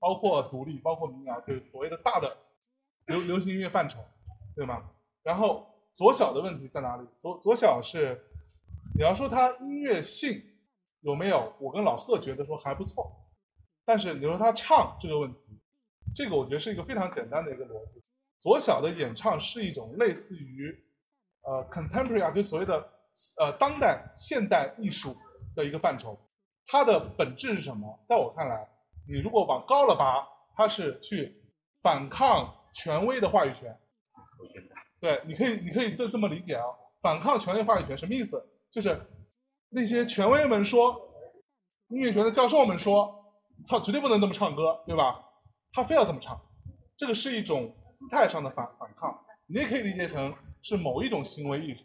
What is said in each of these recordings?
包括独立，包括民谣，就是所谓的大的流流行音乐范畴，对吗？然后左小的问题在哪里？左左小是你要说他音乐性有没有？我跟老贺觉得说还不错，但是你说他唱这个问题，这个我觉得是一个非常简单的一个逻辑。左小的演唱是一种类似于呃 contemporary 啊，就所谓的呃当代现代艺术的一个范畴。它的本质是什么？在我看来，你如果往高了拔，它是去反抗权威的话语权。对，你可以，你可以这这么理解啊，反抗权威话语权什么意思？就是那些权威们说，音乐学的教授们说，操，绝对不能这么唱歌，对吧？他非要这么唱，这个是一种姿态上的反反抗，你也可以理解成是某一种行为艺术。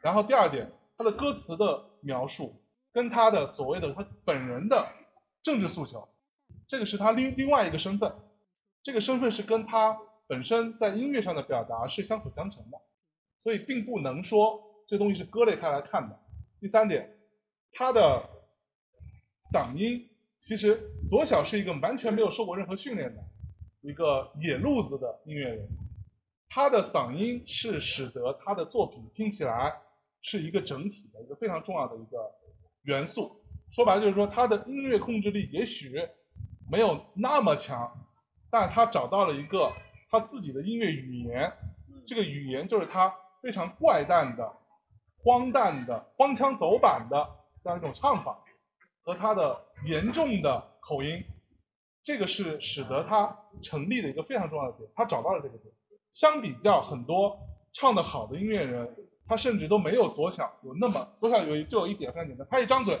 然后第二点，他的歌词的描述跟他的所谓的他本人的政治诉求，这个是他另另外一个身份，这个身份是跟他。本身在音乐上的表达是相辅相成的，所以并不能说这东西是割裂开来看的。第三点，他的嗓音其实左小是一个完全没有受过任何训练的一个野路子的音乐人，他的嗓音是使得他的作品听起来是一个整体的一个非常重要的一个元素。说白了就是说，他的音乐控制力也许没有那么强，但他找到了一个。他自己的音乐语言，这个语言就是他非常怪诞的、荒诞的、荒腔走板的这样一种唱法，和他的严重的口音，这个是使得他成立的一个非常重要的点。他找到了这个点。相比较很多唱得好的音乐人，他甚至都没有左小有那么左小有就有一点非常简单，他一张嘴，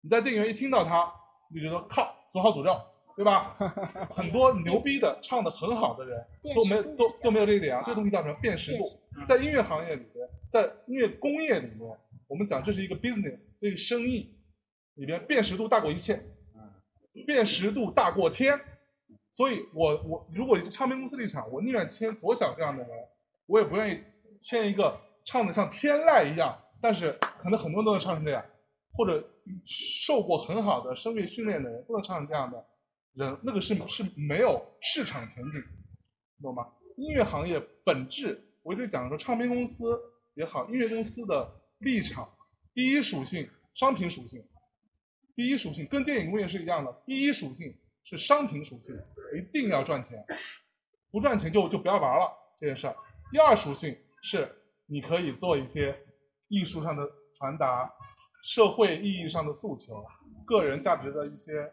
你在电影院一听到他，你就觉得靠，左好诅咒。对吧？很多牛逼的唱的很好的人都没都都没有这一点啊，这个东西叫什么辨识度？在音乐行业里边，在音乐工业里面，我们讲这是一个 business，这是生意里边辨识度大过一切，辨识度大过天。所以我我如果唱片公司立场，我宁愿签左小这样的人，我也不愿意签一个唱的像天籁一样，但是可能很多人都能唱成这样，或者受过很好的声乐训练的人不能唱这样的。人那个是是没有市场前景，懂吗？音乐行业本质，我一直讲说，唱片公司也好，音乐公司的立场，第一属性商品属性，第一属性跟电影工业是一样的，第一属性是商品属性，一定要赚钱，不赚钱就就不要玩了这件事儿。第二属性是你可以做一些艺术上的传达，社会意义上的诉求，个人价值的一些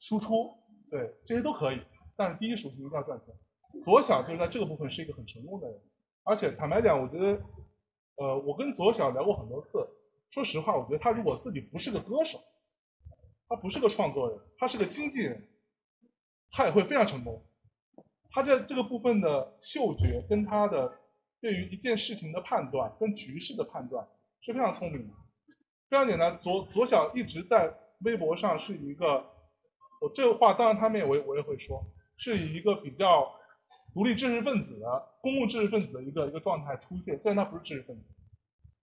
输出。对，这些都可以，但是第一属性一定要赚钱。左小就是在这个部分是一个很成功的人，而且坦白讲，我觉得，呃，我跟左小聊过很多次。说实话，我觉得他如果自己不是个歌手，他不是个创作人，他是个经纪人，他也会非常成功。他在这个部分的嗅觉跟他的对于一件事情的判断跟局势的判断是非常聪明的，非常简单。左左小一直在微博上是一个。我这个话当然他们也我也我也会说，是以一个比较独立知识分子的公共知识分子的一个一个状态出现。虽然他不是知识分子，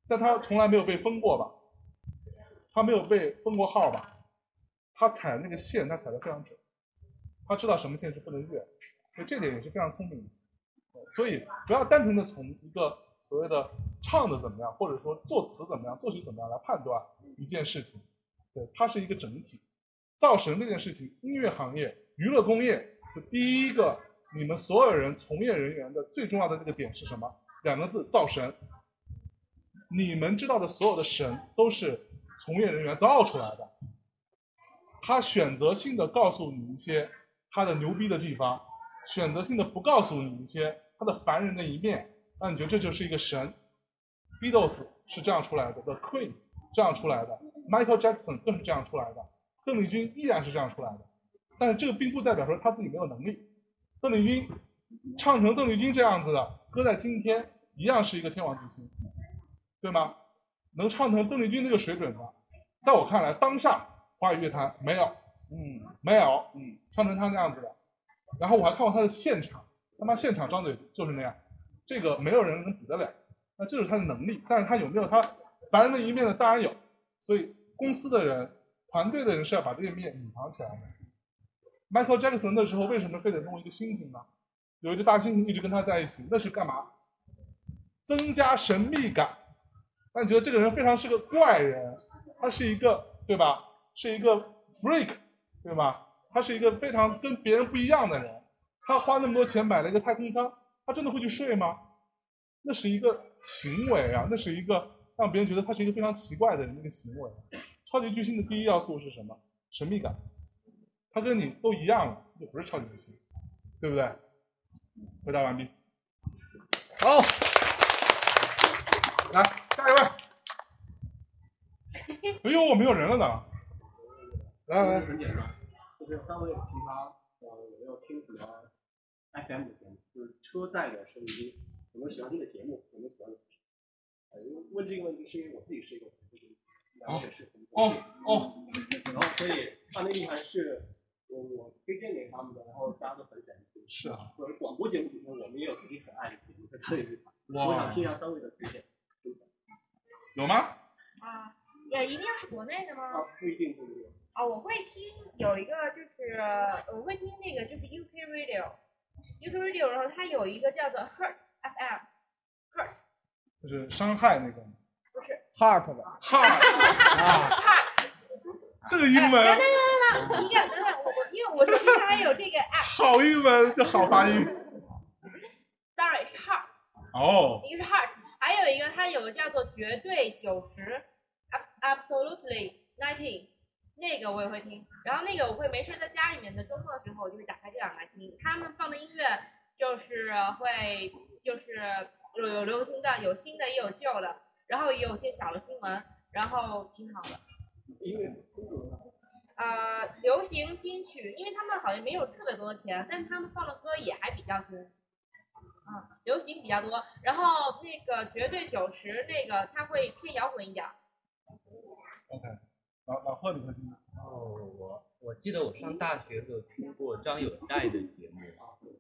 但他从来没有被封过吧？他没有被封过号吧？他踩那个线，他踩的非常准，他知道什么线是不能越，所以这点也是非常聪明的。所以不要单纯的从一个所谓的唱的怎么样，或者说作词怎么样、作曲怎么样来判断一件事情，对，它是一个整体。造神这件事情，音乐行业、娱乐工业的第一个，你们所有人从业人员的最重要的这个点是什么？两个字：造神。你们知道的所有的神都是从业人员造出来的。他选择性的告诉你一些他的牛逼的地方，选择性的不告诉你一些他的凡人的一面。那你觉得这就是一个神？Beatles 是这样出来的，The Queen 这样出来的，Michael Jackson 更是这样出来的。邓丽君依然是这样出来的，但是这个并不代表说他自己没有能力。邓丽君唱成邓丽君这样子的，搁在今天一样是一个天王巨星，对吗？能唱成邓丽君那个水准的，在我看来，当下华语乐坛没有，嗯，没有，嗯，唱成他那样子的。然后我还看过他的现场，他妈现场张嘴就是那样，这个没有人能比得了。那这是他的能力，但是他有没有他凡人的一面呢？当然有。所以公司的人。团队的人是要把这个面隐藏起来的，Michael Jackson 那时候为什么非得弄一个猩猩呢？有一个大猩猩一直跟他在一起，那是干嘛？增加神秘感，让你觉得这个人非常是个怪人，他是一个对吧？是一个 freak，对吧？他是一个非常跟别人不一样的人。他花那么多钱买了一个太空舱，他真的会去睡吗？那是一个行为啊，那是一个让别人觉得他是一个非常奇怪的人的一个行为。超级巨星的第一要素是什么？神秘感。他跟你都一样了，就不是超级巨星，对不对？回答完毕。好，来下一位。哎呦，没有人了呢。来来来，很简单，就是三位平常呃有没有听什么 FM 的节目，就是车载的收音机，有没有喜欢听的节目，有没有喜欢的？呃，因为问这个问题是因为我自己是一个就是了解是哦哦，然后所以他那地方是我我推荐给他们的，然后大家都很感兴趣。是啊，或者广播节目里面我们也有自己很爱的节目，在这里哇我想听一下三位的推荐。有吗？啊，也一定要是国内的吗？啊，不一定不一定。啊，我会听有一个就是我会听那个就是 UK Radio，UK Radio，然后它有一个叫做 Hurt FM，Hurt 就是伤害那个不是 heart 吧 heart 啊，Hurt，这个英等等文等等等，你敢等等，我我因为我是平常有这个 app，好英文，这好发音。sorry 是 Hurt，哦，一个是 Hurt，还有一个它有个叫做绝对九十，Absolutely Ninety。那个我也会听，然后那个我会没事在家里面的周末的时候，我就会打开这两个来听。他们放的音乐就是会就是有有流行的，有新的也有旧的，然后也有些小的新闻，然后挺好的。音乐风格呢？呃，流行金曲，因为他们好像没有特别多的钱，但他们放的歌也还比较新。嗯，流行比较多，然后那个绝对九十那个他会偏摇滚一点儿。OK，老老贺你会听吗？哦，我我记得我上大学的时候听过张友代的节目，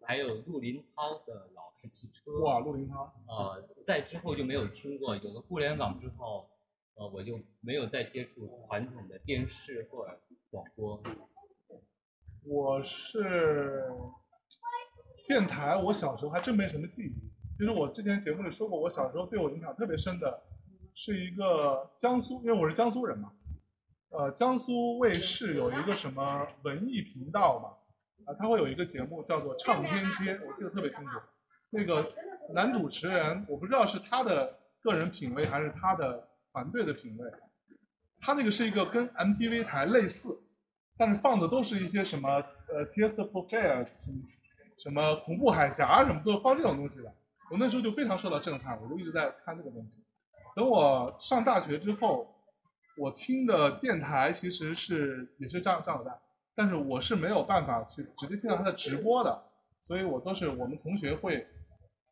还有陆林涛的《老式汽车》。哇，陆林涛，呃，在之后就没有听过。有了互联网之后，呃，我就没有再接触传统的电视或者广播。我是电台，我小时候还真没什么记忆。其实我之前节目里说过，我小时候对我影响特别深的，是一个江苏，因为我是江苏人嘛，呃，江苏卫视有一个什么文艺频道嘛，啊，它会有一个节目叫做《唱片街》，我记得特别清楚。那个男主持人，我不知道是他的个人品味还是他的团队的品味，他那个是一个跟 MTV 台类似，但是放的都是一些什么呃 Tears for Fears 什么什么恐怖海峡什么都放这种东西的。我那时候就非常受到震撼，我就一直在看这个东西。等我上大学之后，我听的电台其实是也是张张友代，但是我是没有办法去直接听到他的直播的，所以我都是我们同学会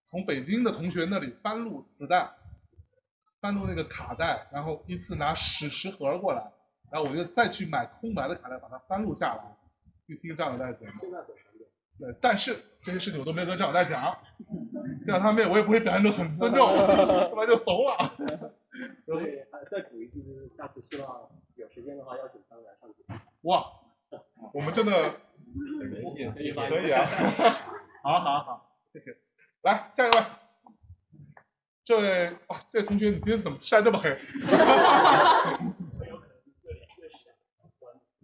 从北京的同学那里翻录磁带，翻录那个卡带，然后依次拿十十盒过来，然后我就再去买空白的卡带，把它翻录下来，去听张友代的节目。现在很常见。对，但是这些事情我都没有跟张友代讲，见到他面我也不会表现得很尊重，要 不然就怂了。所以还 再补一句，就是下次希望有时间的话邀请他们来上节目。哇，我们真的很荣幸，可以吧可以啊，好好好，谢谢。来下一位，这位哇，这位同学你今天怎么晒这么黑？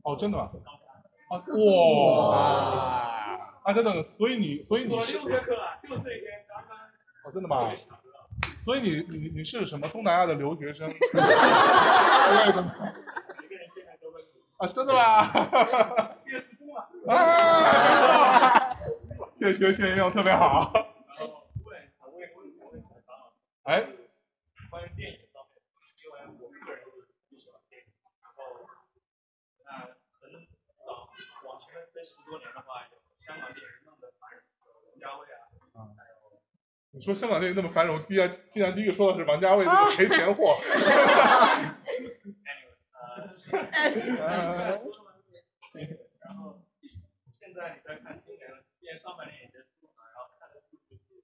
哦，真的吗？啊，哇！啊，等等，所以你，所以你是，六节课了，就这一天刚刚哦，真的吗？所以你你你是什么东南亚的留学生？每个人现在都会啊，真的吗？月时工嘛，啊，没错，谢谢谢谢用特别好。然后问我也问我问采访，哎，关于电影方面，因为我个人是挺喜欢电影，然后那很早往前推十多年的话，有香港电影那么的繁荣，有王家卫啊，还有你说香港电影那么繁荣，竟然竟然第一个说的是王家卫那个赔钱货。anyway，呃，然后现在你再看今年，今年上半年也结束了嘛，然后看的数据是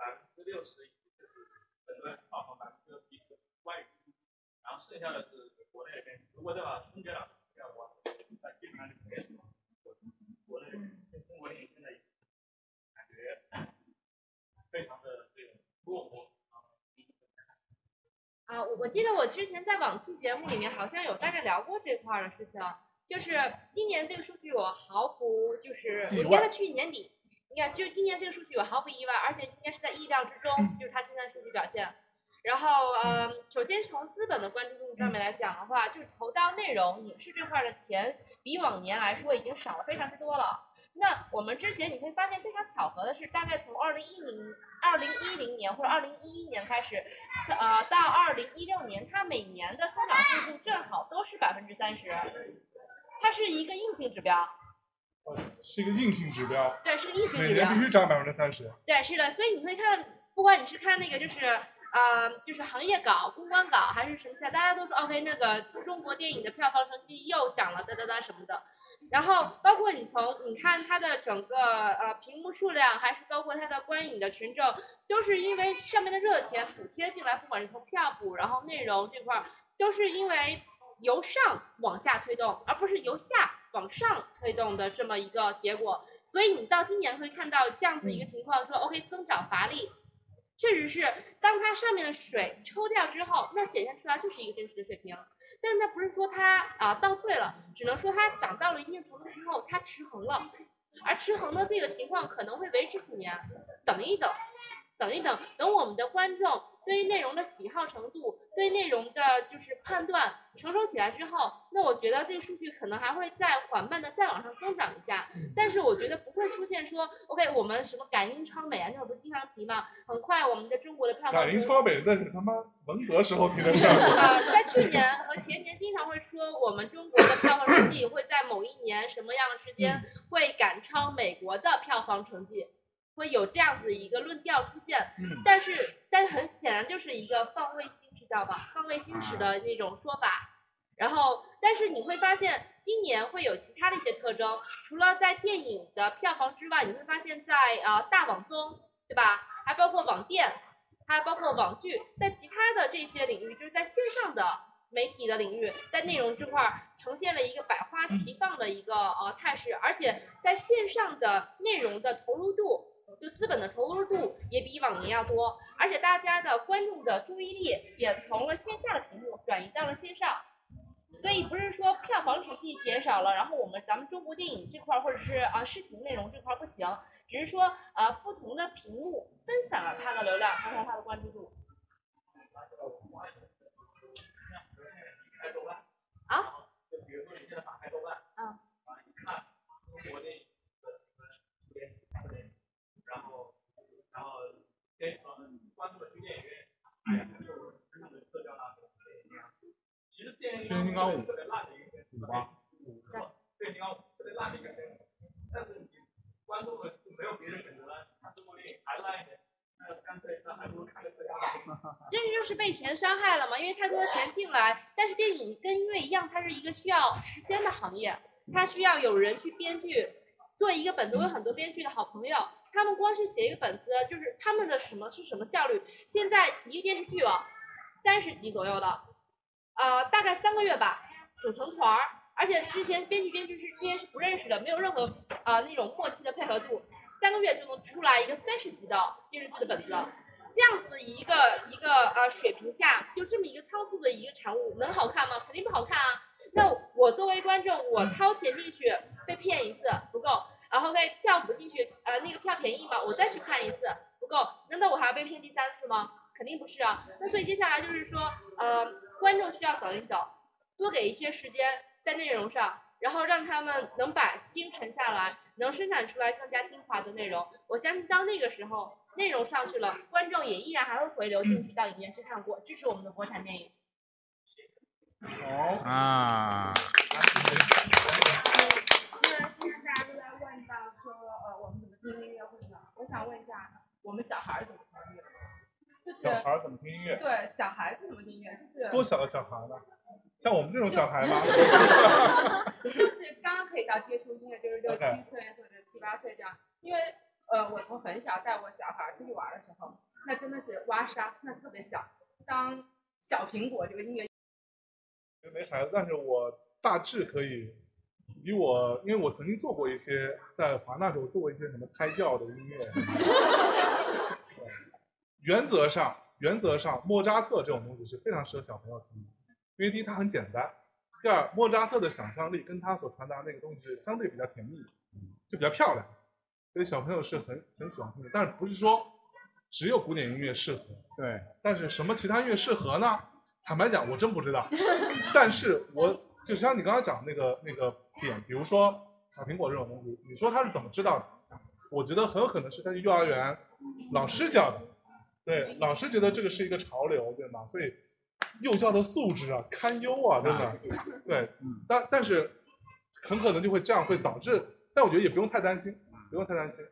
百分之六十，就是整个票房百分之六十一是外语，然后剩下的是国内那边。如果再把春节档票哇，那基本上就没什么国国啊我记得我之前在往期节目里面好像有大概聊过这块儿的事情就是今年这个数据我毫不就是我应该在去年底你看就今年这个数据我毫不意外而且应该是在意料之中就是它现在数据表现。然后呃首先从资本的关注度上面来讲的话就是投到内容影视这块的钱比往年来说已经少了非常之多了那我们之前你会发现非常巧合的是，大概从二零一零、二零一零年或者二零一一年开始，呃，到二零一六年，它每年的增长速度正好都是百分之三十，它是一个硬性指标，呃是一个硬性指标，对，是个硬性指标每年必。须涨百分之三十。对，是的，所以你会看，不管你是看那个就是呃，就是行业稿、公关稿还是什么下，大家都说 OK，那个中国电影的票房成绩又涨了，哒哒哒什么的。然后包括你从你看它的整个呃屏幕数量，还是包括它的观影的群众，都是因为上面的热钱补贴进来，不管是从票补，然后内容这块儿，都是因为由上往下推动，而不是由下往上推动的这么一个结果。所以你到今年会看到这样子一个情况，说 OK 增长乏力，确实是当它上面的水抽掉之后，那显现出来就是一个真实的水平。但它不是说它啊、倒退了，只能说它涨到了一定程度之后，它持恒了，而持恒的这个情况可能会维持几年，等一等，等一等，等我们的观众对于内容的喜好程度，对内容的就是判断成熟起来之后，那我觉得这个数据可能还会再缓慢的再往上增长一下，但是我觉得不会出现说，OK，我们什么赶英超美啊，那会儿不经常提吗，很快我们的中国的票房赶英超美那是他妈文革时候提的事儿。呃，在去年和前年经常会说，我们中国的票房成绩会在某一年什么样的时间会赶超美国的票房成绩，会有这样子一个论调出现。嗯，但是，但很显然就是一个放卫星，知道吧？放卫星式的那种说法。然后，但是你会发现，今年会有其他的一些特征，除了在电影的票房之外，你会发现在呃大网综，对吧？还包括网店，还包括网剧，在其他的这些领域，就是在线上的媒体的领域，在内容这块儿呈现了一个百花齐放的一个呃态势，而且在线上的内容的投入度。就资本的投入度也比往年要多，而且大家的观众的注意力也从了线下的屏幕转移到了线上，所以不是说票房成绩减少了，然后我们咱们中国电影这块儿或者是啊、视频内容这块儿不行，只是说呃不同的屏幕分散了它的流量，分散它的关注度。啊？就比如说你现在打开豆瓣，嗯，啊，你看中国电影的什么主演几部电影，然后然后电呃关注了去电影院，哎呀，就看的特效大片，电影院。其实电影变形金刚五特别烂的一个片子，五吧，变形金刚五特别烂的一个片子，但是你关注了就没有别的选择了，看中国电影还烂一点，那干脆那还不如看个特效大片。这就是被钱伤害了嘛？因为太多的钱进来，但是电影跟音乐一样，它是一个需要时间的行业，它需要有人去编剧，做一个本子。我有很多编剧的好朋友，他们光是写一个本子，就是他们的什么是什么效率？现在一个电视剧啊，三十集左右的，呃，大概三个月吧，组成团儿，而且之前编剧编剧是之间是不认识的，没有任何呃那种默契的配合度，三个月就能出来一个三十集的电视剧的本子。这样子一个一个呃水平下，就这么一个仓促的一个产物，能好看吗？肯定不好看啊。那我作为观众，我掏钱进去被骗一次不够，然后被票补进去，呃，那个票便宜嘛，我再去看一次不够，难道我还要被骗第三次吗？肯定不是啊。那所以接下来就是说，呃，观众需要等一等，多给一些时间在内容上，然后让他们能把心沉下来，能生产出来更加精华的内容。我相信到那个时候，内容上去了，观众也依然还会回流进去到影院去看过，支持我们的国产电影。好，啊，小孩儿怎么听音乐？对小孩子怎么听音乐？就是多小的小孩呢？像我们这种小孩吗？就是刚刚可以到接触音乐，就是六七岁或者七八岁这样。因为呃，我从很小带我小孩出去玩的时候，那真的是挖沙，那特别小。当小苹果这个音乐没孩子，但是我大致可以，以我，因为我曾经做过一些，在华纳时候做过一些什么胎教的音乐。对原则上，原则上莫扎特这种东西是非常适合小朋友听的，因为第一它很简单，第二莫扎特的想象力跟他所传达那个东西是相对比较甜蜜，就比较漂亮，所以小朋友是很很喜欢听的。但是不是说只有古典音乐适合？对，但是什么其他音乐适合呢？坦白讲，我真不知道。但是我就像你刚刚讲那个那个点，比如说小苹果这种东西，你说他是怎么知道的？我觉得很有可能是在幼儿园老师教的，对，老师觉得这个是一个潮流，对吗？所以幼教的素质啊堪忧啊，真的。对，但但是很可能就会这样，会导致，但我觉得也不用太担心，不用太担心。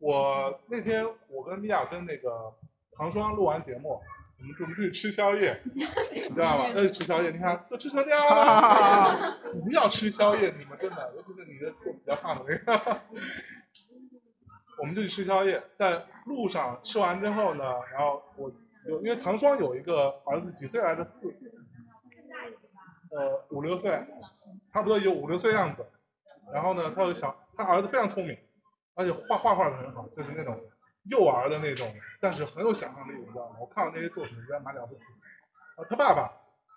我那天我跟米娅跟那个唐双录完节目，我们准备去吃宵夜，你知道吗？要去吃宵夜，你看都吃成这样了，不要吃宵夜，你们真的，尤其是你的比较胖的那个，我们就去吃宵夜，在路上吃完之后呢，然后我有因为唐双有一个儿子几岁来着？四，呃五六岁，差不多有五六岁样子。然后呢，他有个小，他儿子非常聪明，而且画画画的很好，就是那种幼儿的那种，但是很有想象力，你知道吗？我看了那些作品，觉得蛮了不起。啊，他爸爸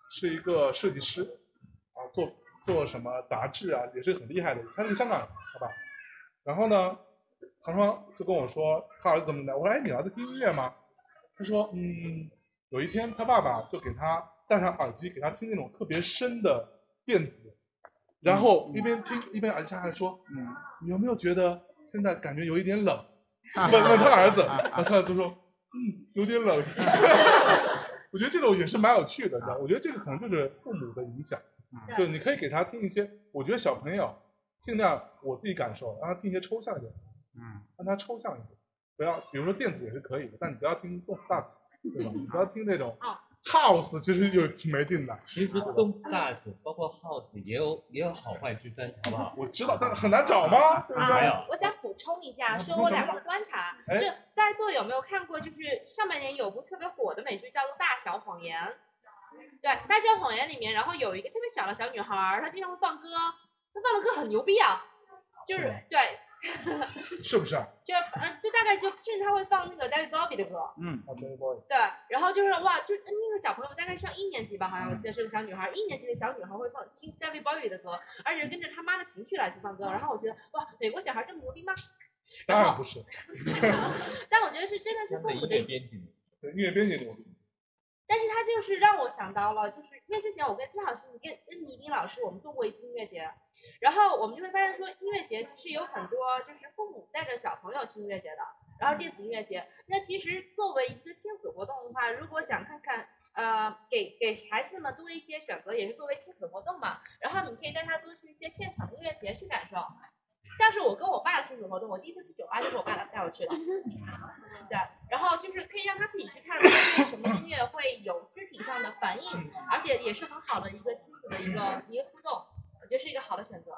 是一个设计师，啊，做做什么杂志啊，也是很厉害的。他是香港人，好吧？然后呢，唐双就跟我说他儿子怎么的，我说哎，你儿子听音乐吗？他说嗯，有一天他爸爸就给他戴上耳机，给他听那种特别深的电子，然后一边听一边耳机上还说，嗯，你有没有觉得现在感觉有一点冷？问问他儿子，然后他儿子说，嗯，有点冷。我觉得这种也是蛮有趣的，你知道我觉得这个可能就是父母的影响，就是你可以给他听一些，我觉得小朋友尽量我自己感受，让他听一些抽象一点，嗯，让它抽象一点，不要，比如说电子也是可以的，但你不要听动次打次，对吧？你不要听那种 house，其实就挺没劲的。其实动次打次，包括 house 也有也有好坏之分，好不好？我知道，但很难找吗？对不对？没有啊，我想补充一下，啊说我两个观察，就哎在座有没有看过，就是上半年有部特别火的美剧叫做《大小谎言》。对，《大小谎言》里面，然后有一个特别小的小女孩儿，她经常会放歌，她放的歌很牛逼啊，就是对，是不是？啊就嗯就大概就甚至他会放那个 David Bowie 的歌，嗯，对，然后就是哇，就那个小朋友大概上一年级吧，好像我记得是个小女孩，一年级的小女孩会放听 David Bowie 的歌，而且是跟着他妈的情绪来去放歌，然后我觉得哇，美国小孩这么牛逼吗？当然不是，但我觉得是真的是相对音父母的乐编辑，对音乐编辑牛逼。但是他就是让我想到了，就是因为之前我跟金老师、跟跟倪斌老师，我们做过一次音乐节，然后我们就会发现说，音乐节其实有很多就是父母带着小朋友去音乐节的，然后电子音乐节。那其实作为一个亲子活动的话，如果想看看，呃，给给孩子们多一些选择，也是作为亲子活动嘛。然后你可以带他多去一些现场的音乐节去感受。像是我跟我爸的亲子活动，我第一次去酒吧就是我爸带我去的，对，然后就是可以让他自己去看对什么音乐会有肢体上的反应，而且也是很好的一个亲子的一个一个互动，我觉得是一个好的选择。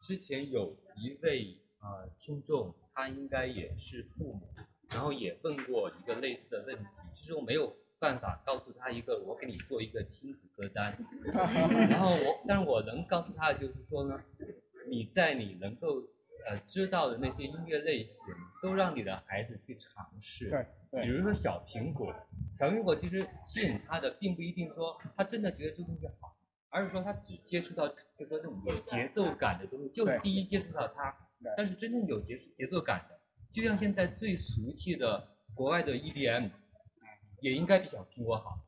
之前有一位呃听众，他应该也是父母，然后也问过一个类似的问题。其实我没有办法告诉他一个，我给你做一个亲子歌单。然后我，但是我能告诉他的就是说呢，你在你能够呃知道的那些音乐类型，都让你的孩子去尝试。对对比如说小苹果，小苹果其实吸引他的，并不一定说他真的觉得这东西好。而是说他只接触到，就是说这种有节奏感的东西，就是第一接触到它。但是真正有节节奏感的，就像现在最俗气的国外的 EDM，也应该比小苹果好。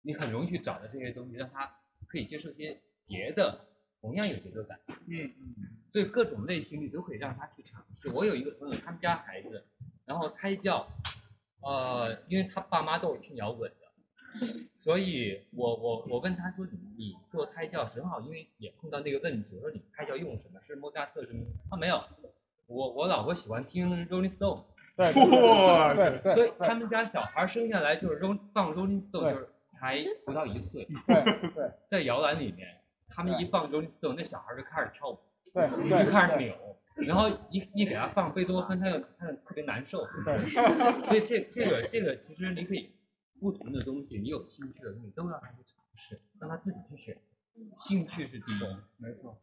你很容易去找到这些东西，让他可以接受一些别的同样有节奏感。嗯嗯，所以各种类型你都可以让他去尝试。我有一个朋友，他们家孩子，然后胎教，呃，因为他爸妈都是听摇滚的，所以我我我问他说你你做胎教正好，因为也碰到那个问题，我说你胎教用什么？是莫扎特什么？他没有，我我老婆喜欢听 Rolling Stones，对对对，所以他们家小孩生下来就是 Roll 放 Rolling Stones，就是才不到一岁，对对在摇篮里面，他们一放 Rolling Stone，那小孩就开始跳舞。对就开始扭，然后一一给他放贝多芬，他就他就特别难受。对，所以这这个这个其实你可以不同的东西，你有兴趣的东西都让他去尝试，让他自己去选择。兴趣是第一。没错。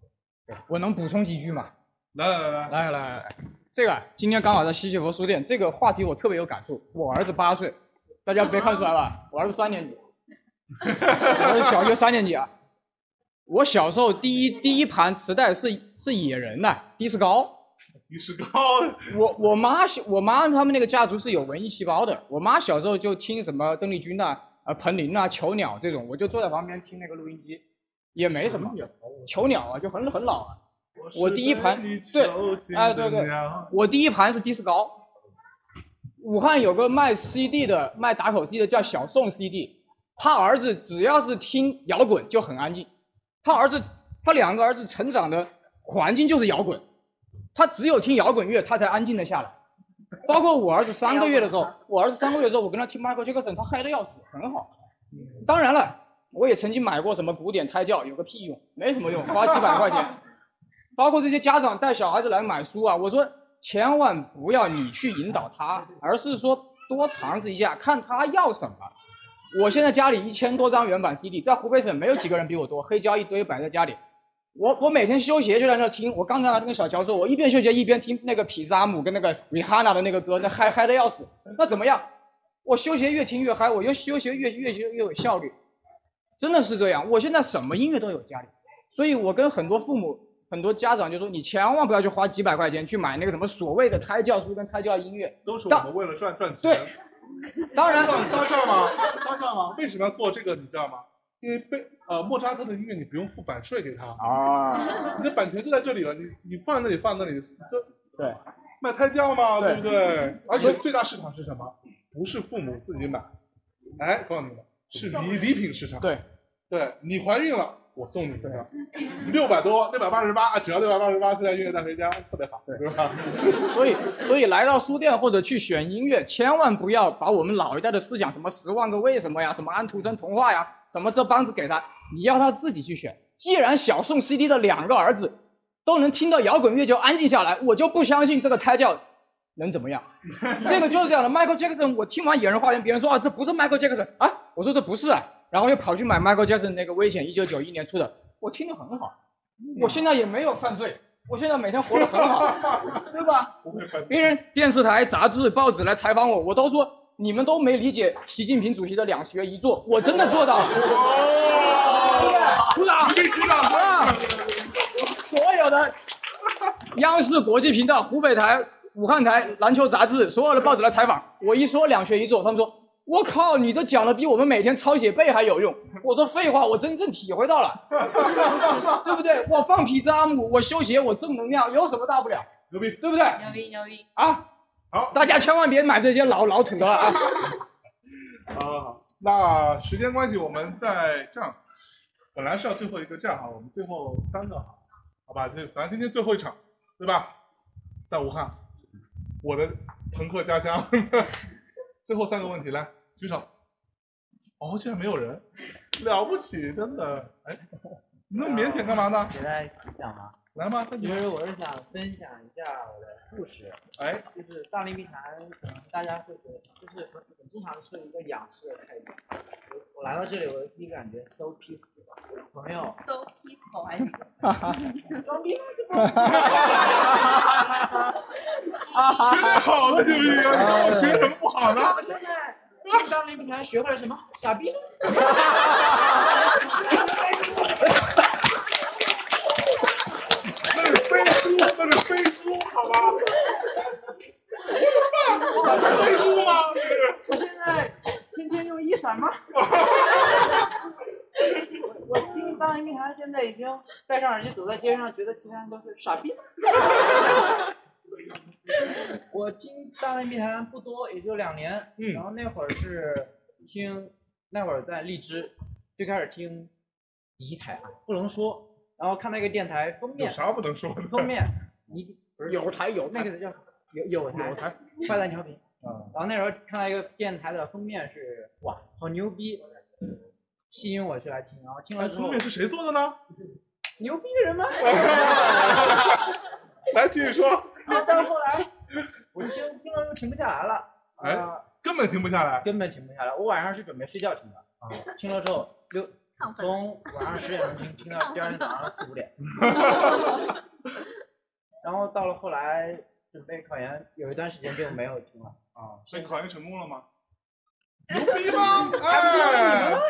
我能补充几句吗？来来来来，来这个啊今天刚好在西西弗书店，这个话题我特别有感触。我儿子八岁，大家别看出来了，我儿子三年级，我儿子小学三年级啊。我小时候第一第一盘磁带是是野人的 的士高，迪士高，我我妈我妈他们那个家族是有文艺细胞的，我妈小时候就听什么邓丽君呐、啊、彭羚呐、囚鸟这种，我就坐在旁边听那个录音机，也没什么。囚鸟啊，就很很老啊。我第一盘对，哎对对，我第一盘是的士高。武汉有个卖 CD 的，卖打口 CD 的叫小宋 CD，他儿子只要是听摇滚就很安静。他儿子，他两个儿子成长的环境就是摇滚，他只有听摇滚乐，他才安静的下来。包括我儿子三个月的时候，我儿子三个月的时候，我跟他听 Michael Jackson，他嗨的要死，很好。当然了，我也曾经买过什么古典胎教，有个屁用，没什么用，花几百块钱。包括这些家长带小孩子来买书啊，我说千万不要你去引导他，而是说多尝试一下，看他要什么。我现在家里一千多张原版 CD，在湖北省没有几个人比我多，黑胶一堆摆在家里。我我每天修鞋就在那听，我刚才还跟小乔说，我一边修鞋一边听那个匹扎姆跟那个 Rihanna 的那个歌，那嗨嗨的要死。那怎么样？我修鞋越听越嗨，我越修鞋越越越越有效率，真的是这样。我现在什么音乐都有家里，所以我跟很多父母、很多家长就说，你千万不要去花几百块钱去买那个什么所谓的胎教书跟胎教音乐，都是我们为了赚赚钱。对。当然，到这儿吗？到这儿吗？为什么要做这个？你知道吗？因为被呃莫扎特的音乐你不用付版税给他啊，你的版权就在这里了，你你放在那里放那里，这对卖胎教嘛，对不对？而且最大市场是什么？不是父母自己买，哎，告诉你们，是礼礼品市场。对，对你怀孕了，我送你的，六百多，六百八十八，只要六百八十八，现在音乐带回家特别好，对吧？所以，所以来到书店或者去选音乐，千万不要把我们老一代的思想，什么十万个为什么呀，什么安徒生童话呀，什么这帮子给他，你要他自己去选。既然小宋 CD 的两个儿子都能听到摇滚乐就安静下来，我就不相信这个胎教能怎么样。这个就是这样的。Michael Jackson，我听完《野人花园》，别人说啊，这不是 Michael Jackson 啊，我说这不是啊，然后又跑去买 Michael Jackson 那个《危险》，一九九一年出的，我听得很好。我现在也没有犯罪，我现在每天活得很好，对吧？别人电视台、杂志、报纸来采访我，我都说你们都没理解习近平主席的两学一做，我真的做到了。鼓掌！鼓掌！啊！所有的央视国际频道、湖北台、武汉台、篮球杂志，所有的报纸来采访，我一说两学一做，他们说：“我靠，你这讲的比我们每天抄写背还有用。”我说：“废话，我真正体会到了，对不对？我放匹子阿姆，我修鞋，我正能量，有什么大不了？牛逼，对不对？牛逼牛逼！啊，好，大家千万别买这些老老土的了啊！啊，那时间关系，我们再这样，本来是要最后一个，这样哈，我们最后三个哈，好吧？这反正今天最后一场，对吧？在武汉，我的朋克家乡，最后三个问题来举手。哦，竟然没有人，了不起，真的。哎，你那么腼腆干嘛呢？给大家讲吗。来吧，其实我是想分享一下我的故事。哎，就是大内密谈，可能大家会觉得，就是很很经常是一个仰视的态度。我我来到这里，我的第一感觉 so peaceful，朋友 so peaceful 还行。装逼吗？学的好的行不行？我学什么不好呢？我现在听大内密谈学会了什么？傻逼。那是飞猪，那是飞猪，好吧？我的饭，飞猪吗？我现在天天用一闪吗？我我听大内密谈，现在已经戴上耳机走在街上，觉得其他人都是傻逼。我听大内密谈不多，也就两年，嗯然后那会儿是听，那会儿在荔枝，最开始听第一台啊，不能说，然后看到一个电台封有面，啥不能说的？封面 你有台有那个叫有有台有台快蛋调频，嗯，然后那时候看到一个电台的封面是哇，好牛逼，吸引我去来听，然后听了之后封面是谁做的呢？牛逼的人吗？来，继续说。然后到后来，我听听了就停不下来了，哎啊，根本停不下来。根本停不下来。我晚上是准备睡觉听的，啊，听了之后就亢奋。从晚上十点钟听听到第二天早上四五点，然后到了后来准备考研，有一段时间就没有听了。啊，所以考研成功了吗？牛逼吗？哎，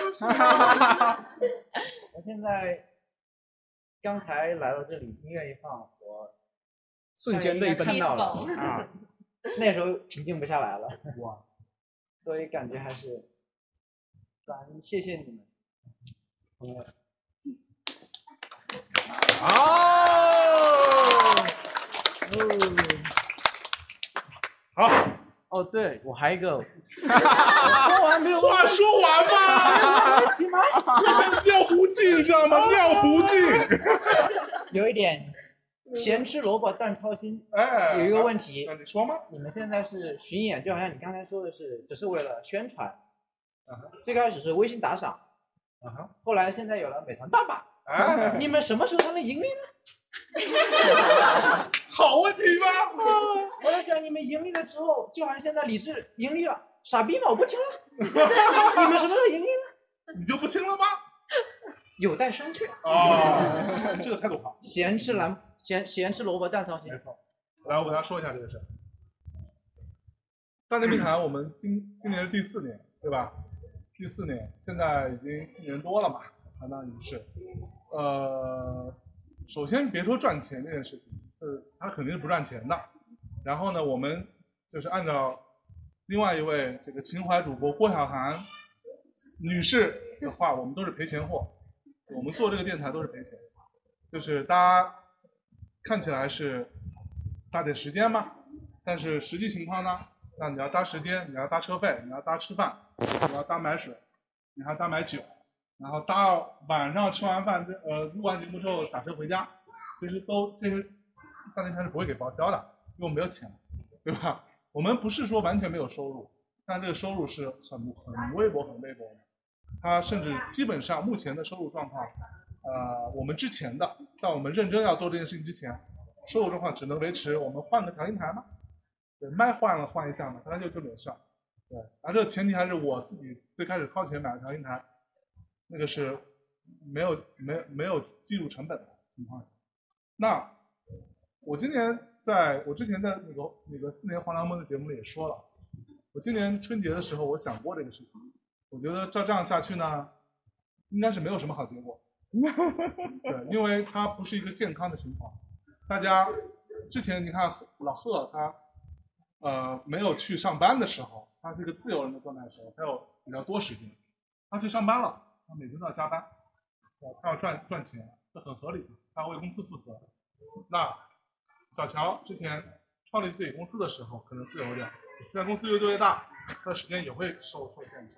我现在刚才来到这里，音乐一放，我瞬间泪奔到了啊，那时候平静不下来了，哇，所以感觉还是，咱谢谢你们，朋友。好，哦，对，我还有一个，说完没有？话说完吧，问题吗？尿壶镜，你知道吗？尿壶镜。有一点咸吃萝卜淡操心。哎，有一个问题那，你说吗？你们现在是巡演，就好像你刚才说的是，只是为了宣传。最开始是微信打赏，啊哈，后来现在有了美团爸爸，啊，你们什么时候才能盈利呢？好问题吧？我在想，你们盈利了之后，就好像现在李智盈利了，傻逼嘛，我不听了。你们什么时候盈利呢？你就不听了吗？有待商榷。哦，这个态度好，咸吃蓝咸咸吃萝卜淡操心没。错。来，我给大家说一下这个事儿。大内密谈，我们今今年是第四年，对吧？第四年，现在已经四年多了嘛，相当于是。呃，首先别说赚钱这件事情，呃，它肯定是不赚钱的。然后呢，我们就是按照另外一位这个情怀主播郭晓涵女士的话，我们都是赔钱货。我们做这个电台都是赔钱，就是大家看起来是大点时间嘛，但是实际情况呢，那你要搭时间，你要搭车费，你要搭吃饭，你要搭买水，你还搭买酒，然后搭晚上吃完饭，呃，录完节目之后打车回家，其实都这些大电台是不会给报销的，因为我没有钱，对吧？我们不是说完全没有收入，但这个收入是很很微薄很微薄的。它甚至基本上目前的收入状况，呃，我们之前的，在我们认真要做这件事情之前，收入状况只能维持我们换个调音台吗，对，麦换了换一下嘛，大概就这么点事儿，对，而这个前提还是我自己最开始掏钱买的调音台，那个是没有没有没有计入成本的情况下，那我今年在我之前在那个那个四年黄粱梦的节目里也说了，我今年春节的时候我想过这个事情。我觉得照这样下去呢，应该是没有什么好结果。对，因为它不是一个健康的循环。大家之前你看老贺他，呃，没有去上班的时候，他是一个自由人的状态的时候，他有比较多时间。他去上班了，他每天都要加班，他要赚赚钱，这很合理，他要为公司负责。那小乔之前创立自己公司的时候，可能自由点，现在公司越做越大，他的时间也会受受限制。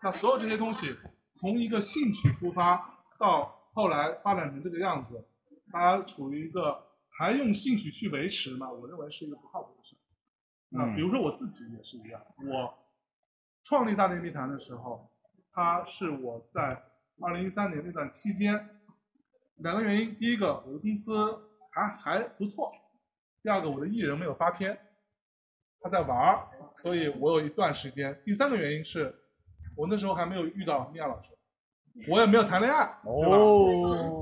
那所有这些东西，从一个兴趣出发，到后来发展成这个样子，大家处于一个还用兴趣去维持嘛？我认为是一个不靠谱的事。那比如说我自己也是一样，我创立大内密谈的时候，它是我在二零一三年那段期间，两个原因，第一个我的公司还还不错，第二个我的艺人没有发片，他在玩儿，所以我有一段时间，第三个原因是。我那时候还没有遇到米娅老师，我也没有谈恋爱，哦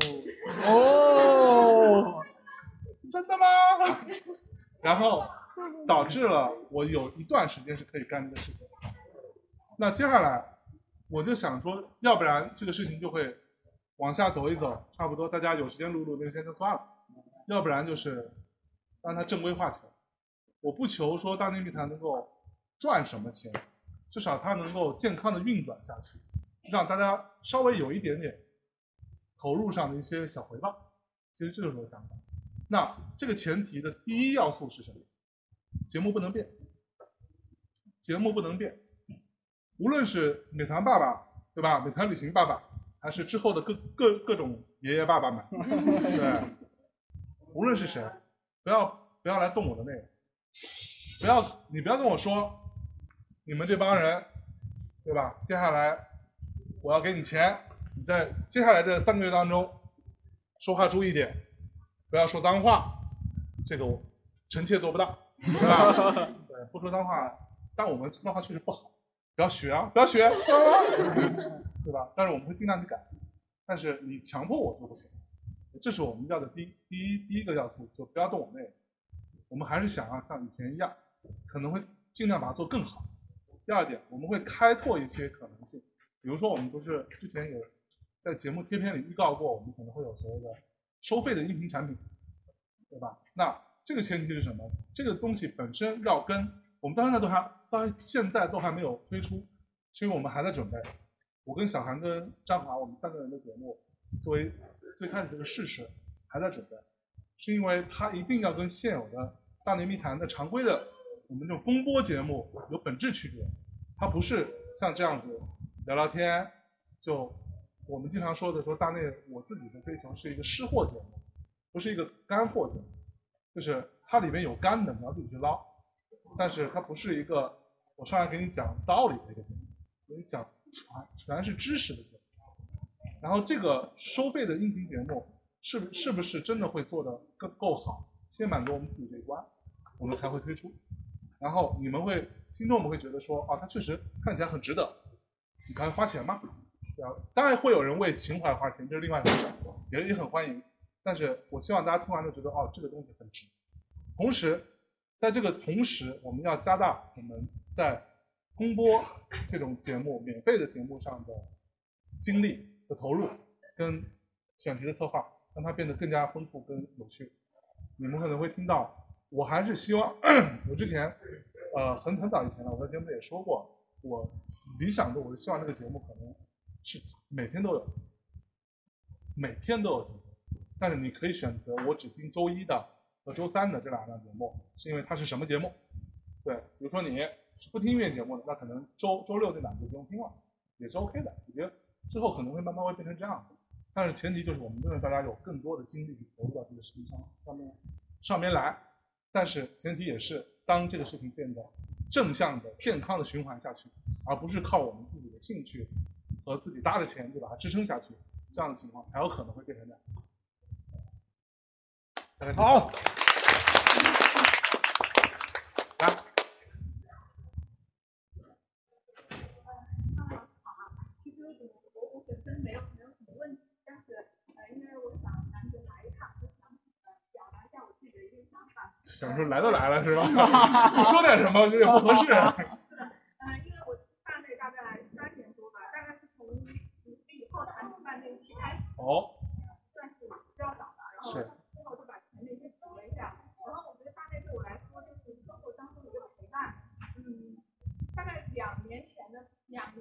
哦，真的吗？然后导致了我有一段时间是可以干这个事情。那接下来我就想说，要不然这个事情就会往下走一走，差不多大家有时间录录，没时间就算了；要不然就是让它正规化起来。我不求说大内密谈能够赚什么钱。至少它能够健康的运转下去，让大家稍微有一点点投入上的一些小回报。其实这就是我的想法。那这个前提的第一要素是什么？节目不能变，节目不能变。无论是美团爸爸，对吧？美团旅行爸爸，还是之后的各各各种爷爷爸爸们，对，无论是谁，不要不要来动我的内容，不要你不要跟我说。你们这帮人，对吧？接下来我要给你钱，你在接下来这三个月当中说话注意点，不要说脏话，这个我臣妾做不到，对吧？对，不说脏话，但我们脏话确实不好，不要学啊，不要学，对吧？但是我们会尽量去改，但是你强迫我就不行，这是我们要的第一第一第一个要素，就不要动我内容，我们还是想要像以前一样，可能会尽量把它做更好。第二点，我们会开拓一些可能性，比如说我们不是之前有在节目贴片里预告过，我们可能会有所谓的收费的音频产品，对吧？那这个前提是什么？这个东西本身要跟我们到现在都还到现在都还没有推出，所以我们还在准备。我跟小韩跟张华，我们三个人的节目，作为最开始这个试试，还在准备，是因为它一定要跟现有的大内密谈的常规的我们这种公播节目有本质区别，它不是像这样子聊聊天，就我们经常说的说大内我自己的追求是一个湿货节目，不是一个干货节目，就是它里面有干的，你要自己去捞，但是它不是一个我上来给你讲道理的一个节目，给你讲传全是知识的节目。然后这个收费的音频节目是是不是真的会做得更够好，先满足我们自己这一关，我们才会推出。然后你们会听众们会觉得说啊，它确实看起来很值得，你才会花钱嘛，对吧？当然会有人为情怀花钱，这是另外一回事，也也很欢迎。但是我希望大家听完都觉得哦，这个东西很值。同时，在这个同时，我们要加大我们在公播这种节目、免费的节目上的精力的投入，跟选题的策划，让它变得更加丰富跟有趣。你们可能会听到，我还是希望，我之前，呃，很很早以前了，我在节目里也说过，我理想的我是希望这个节目可能是每天都有，每天都有节目，但是你可以选择我只听周一的和周三的这两档节目，是因为它是什么节目？对，比如说你是不听音乐节目的，那可能周周六这两个就不用听了，也是 OK 的。我觉得之后可能会慢慢会变成这样子，但是前提就是我们认为大家有更多的精力去投入到这个事情上上面上面来，但是前提也是当这个事情变得正向的、健康的循环下去，而不是靠我们自己的兴趣和自己搭的钱就把它支撑下去，这样的情况才有可能会变成。这样好，来，其实我我本身没有没有什么问题，但是呃，因为我想难得来一趟，我想呃表达一下我自己的一个想法。想说来都来了是吧？不说点什么有点不合适。是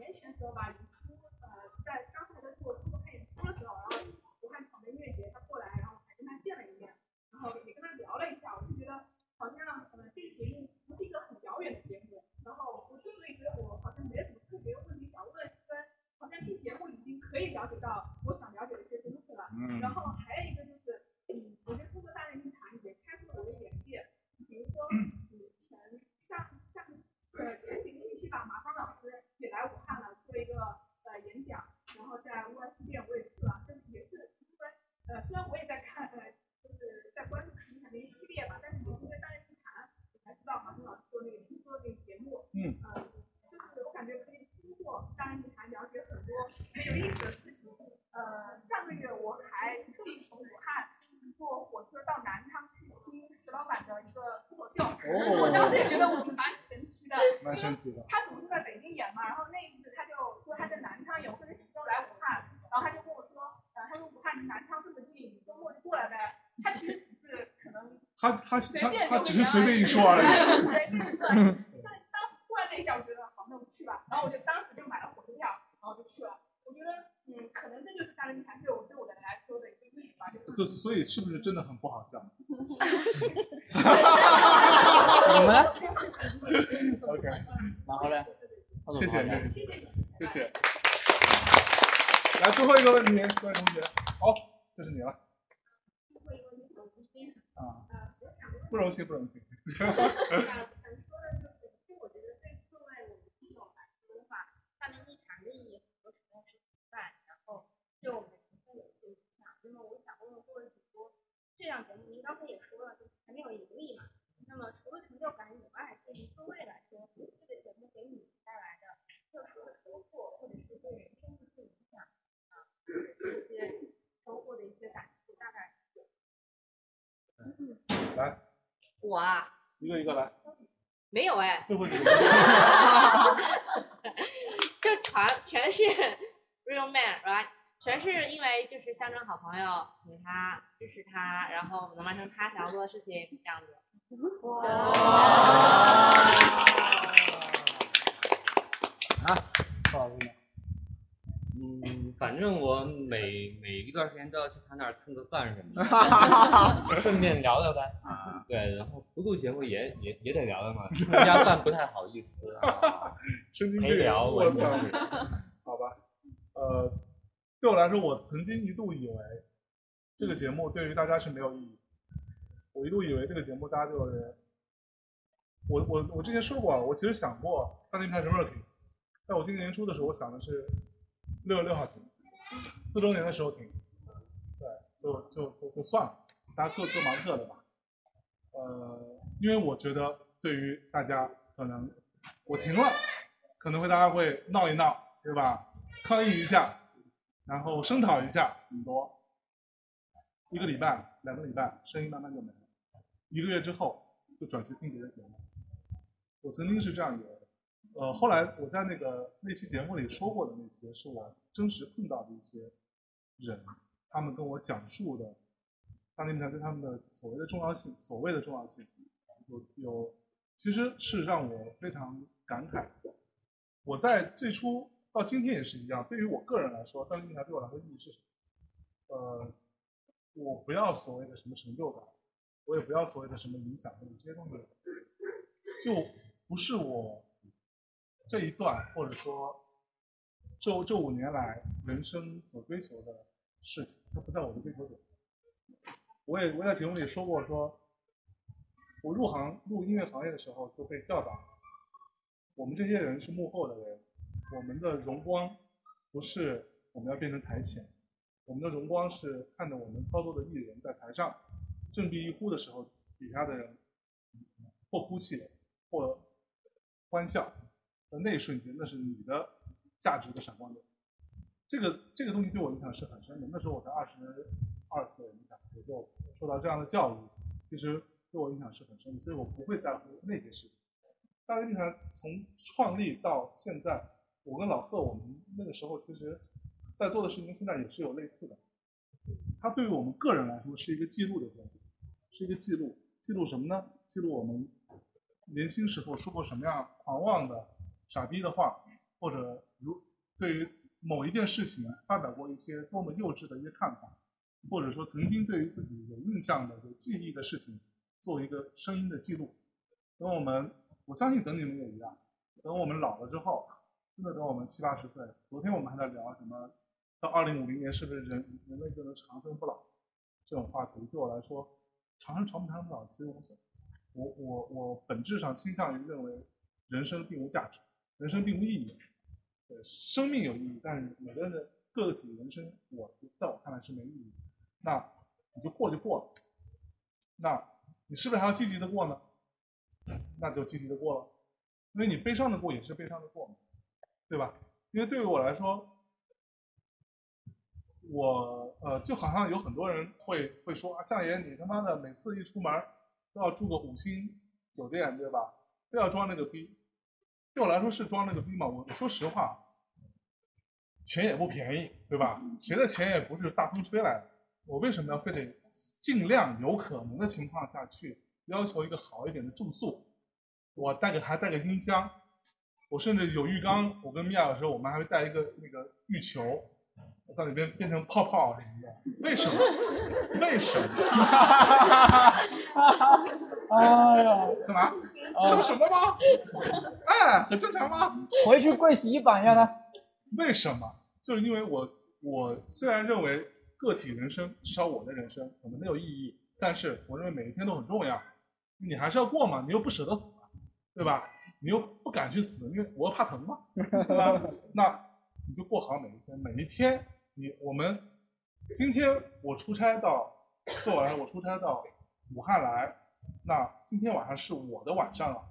两年前时候吧，李初呃在刚才在做中国配演出的时候，然后武汉草莓音乐节他过来，然后还跟他见了一面，然后也跟他聊了一下，我就觉得好像呃这个节目不是一个很遥远的节目，然后我之所以觉得我好像没什么特别的问题想问，是跟好像听节目已经可以了解到我想了解的一些东西了，嗯然后还有一个就是，嗯，我觉得通过大内密谈也开拓了我的眼界，比如说，嗯，前上上呃前几个星期吧，马芳老师也来武汉了，做一个呃演讲，然后在乌安书店我也去了，这也是因为呃虽然我也在看呃就是在关注看一下那一系列吧，但是也是因为大内密谈我才知道马芳老师做那个听说那个节目，嗯呃，就是我感觉可以通过大内密谈了解很多很有意思的事情。呃，上个月我还特意从武汉坐火车到南昌去听石老板的一个脱口秀，哦 我也觉得我们蛮神奇的，蛮神奇的。他总是在北京演嘛，然后那一次他就说他在南昌演，我说你什么时候来武汉？然后他就跟我说，呃，他说武汉离南昌这么近，你周末就过来呗。他其实只是可能他他他随便他只是随便一说而已。对，随便说。但当时突然那一下，我觉得好，那我去吧。然后我就当时就买了火车票，然后就去了。我觉得，嗯，可能这就是大内密谈对我对我的来说的一个意义吧，就是所所以是不是真的很不好笑你们呢？？OK，然后嘞？谢谢谢谢谢谢谢。来最后一个问题，各位同学，好，这是你了。啊，不荣幸不荣幸。想说的就是，其实我觉得对各位我们听友来说的话，大内密谈的意义很多时候是陪伴，然后对我们的人生有一些影响。那么我想问问各位主播，这档节目您刚才也说了，就是还没有盈利嘛？那么除了成就感以外，对于各位来说，这个节目给你们带来的特殊的收获，或者是对人生的一些影响啊，一些收获的一些感触，大概是来，我啊，一个一个来。没有哎，最后几个这全全是 real man，right？全是因为就是象征好朋友，请他支持他，然后能完成他想要做的事情，这样子。啊，不好意思，嗯，反正我每每一段时间都要去他那儿蹭个饭什么的，顺便聊聊呗。啊，对，然后不录节目也也也得聊聊嘛，蹭人家饭不太好意思 陪聊，我。好吧，呃，对我来说，我曾经一度以为这个节目对于大家是没有意义。我一度以为这个节目大家就是，我我我之前说过，我其实想过大内密探什么时候停。在我今年年初的时候，我想的是六月六号停，四周年的时候停。对，就就就就算了，大家各各忙各的吧。呃，因为我觉得对于大家可能我停了，可能会大家会闹一闹，对吧？抗议一下，然后声讨一下，很多一个礼拜、两个礼拜，声音慢慢就没了。一个月之后就转去听别的节目。我曾经是这样以为的。呃，后来我在那个那期节目里说过的那些，是我真实碰到的一些人，他们跟我讲述的大内密探对他们的所谓的重要性，所谓的重要性，有有，其实是让我非常感慨。我在最初到今天也是一样，对于我个人来说，大内密探对我来说意义是什么？呃，我不要所谓的什么成就感，我也不要所谓的什么影响力，这些东西就不是我这一段或者说这这五年来人生所追求的事情，它不在我的追求点。我也我在节目里说过说，我入行入音乐行业的时候就被教导，我们这些人是幕后的人，我们的荣光不是我们要变成台前，我们的荣光是看着我们操作的艺人在台上振臂一呼的时候，底下的人或哭泣或欢笑的那一瞬间，那是你的价值的闪光点。这个这个东西对我影响是很深的。那时候我才二十二岁，你看我就受到这样的教育，其实对我影响是很深的，所以我不会在乎那些事情。大内密谈从创立到现在，我跟老贺我们那个时候其实，在做的事情现在也是有类似的。它对于我们个人来说是一个记录的节目，是一个记录，记录什么呢？记录我们年轻时候说过什么样狂妄的、傻逼的话，或者如对于某一件事情发表过一些多么幼稚的一些看法，或者说曾经对于自己有印象的、有记忆的事情，做一个声音的记录。等我们，我相信等你们也一样，等我们老了之后，真的等我们七八十岁，昨天我们还在聊什么，到二零五零年是不是人人类就能长生不老这种话题，对我来说，长生长不长不老其实无所谓。我我我本质上倾向于认为，人生并无价值，人生并无意义。对，生命有意义，但是每个人的个体人生，我在我看来是没意义。那你就过就过了，那你是不是还要积极的过呢？那就积极的过了，因为你悲伤的过也是悲伤的过嘛，对吧？因为对于我来说，我呃就好像有很多人会会说啊，相爷你他妈的每次一出门都要住个五星酒店，对吧？都要装那个逼。对我来说是装那个逼嘛。我我说实话，钱也不便宜，对吧？谁的钱也不是大风吹来的。我为什么要非得尽量有可能的情况下去要求一个好一点的住宿？我带个还带个音箱，我甚至有浴缸。我跟米娅的时候我们还会带一个那个浴球，到里边变成泡泡什么的。为什么？为什么？哎呀，干嘛？说什么吗？哎，很正常吗？回去跪洗衣板呀他。为什么？就是因为我我虽然认为个体人生，至少我的人生可能没有意义，但是我认为每一天都很重要。你还是要过嘛，你又不舍得死，对吧？你又不敢去死，因为我怕疼嘛，对吧？那你就过好每一天，每一天你我们今天我出差到，做完我出差到武汉来，那今天晚上是我的晚上了。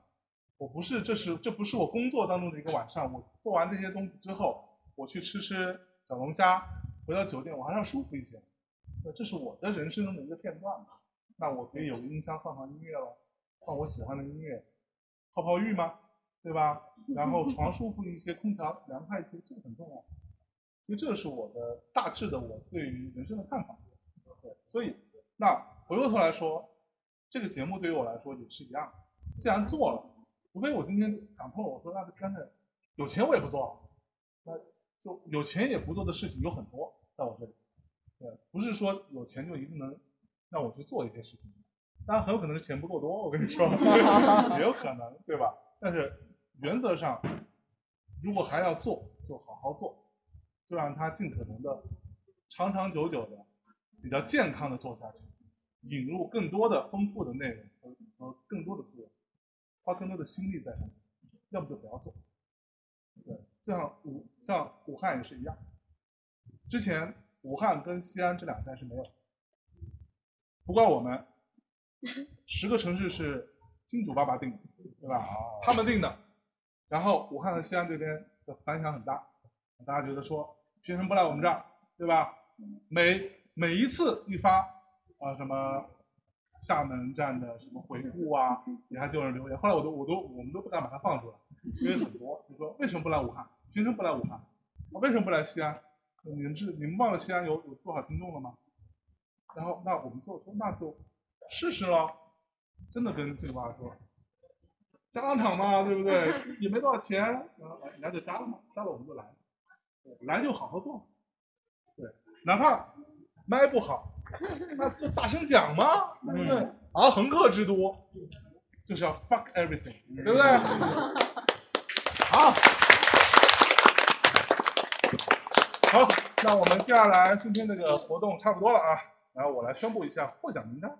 我不是，这是这不是我工作当中的一个晚上。我做完这些东西之后，我去吃吃小龙虾，回到酒店我还要舒服一些。那这是我的人生中的一个片段嘛。那我可以有个音箱放放音乐了，放我喜欢的音乐，泡泡浴吗？对吧？然后 床舒服一些，空调凉快一些，这个很重要。所以这是我的大致的我对于人生的看法。对，所以那回过头来说，这个节目对于我来说也是一样。既然做了，除非我今天想通了，我说那就干脆有钱我也不做了，那就有钱也不做的事情有很多在我这里。对，不是说有钱就一定能让我去做一些事情，当然很有可能是钱不够多，我跟你说，也有可能，对吧？但是原则上，如果还要做，就好好做，就让它尽可能的长长久久的、比较健康的做下去，引入更多的丰富的内容和和更多的资源，花更多的心力在上面，要不就不要做。对，就像武像武汉也是一样，之前武汉跟西安这两站是没有，不怪我们，十个城市是金主爸爸定的，对吧？他们定的，然后武汉和西安这边的反响很大，大家觉得说凭什么不来我们这儿，对吧？每每一次一发啊、什么厦门站的什么回顾啊，底下就有人留言，后来我都我都我们都不敢把它放出来，因为很多就说为什么不来武汉？凭什么不来武汉？啊为什么不来西安？你们知你们忘了西安有有多少听众了吗？然后那我们就说那就试试咯，真的跟这个爸说，加场嘛，对不对？也没多少钱，然后来来就加了嘛，加了我们就来，来就好好做，对，哪怕麦不好，那就大声讲嘛，对不对？啊横客之都，就是要 fuck everything，对不对？好，好，那我们接下来今天这个活动差不多了啊，然后我来宣布一下获奖名单。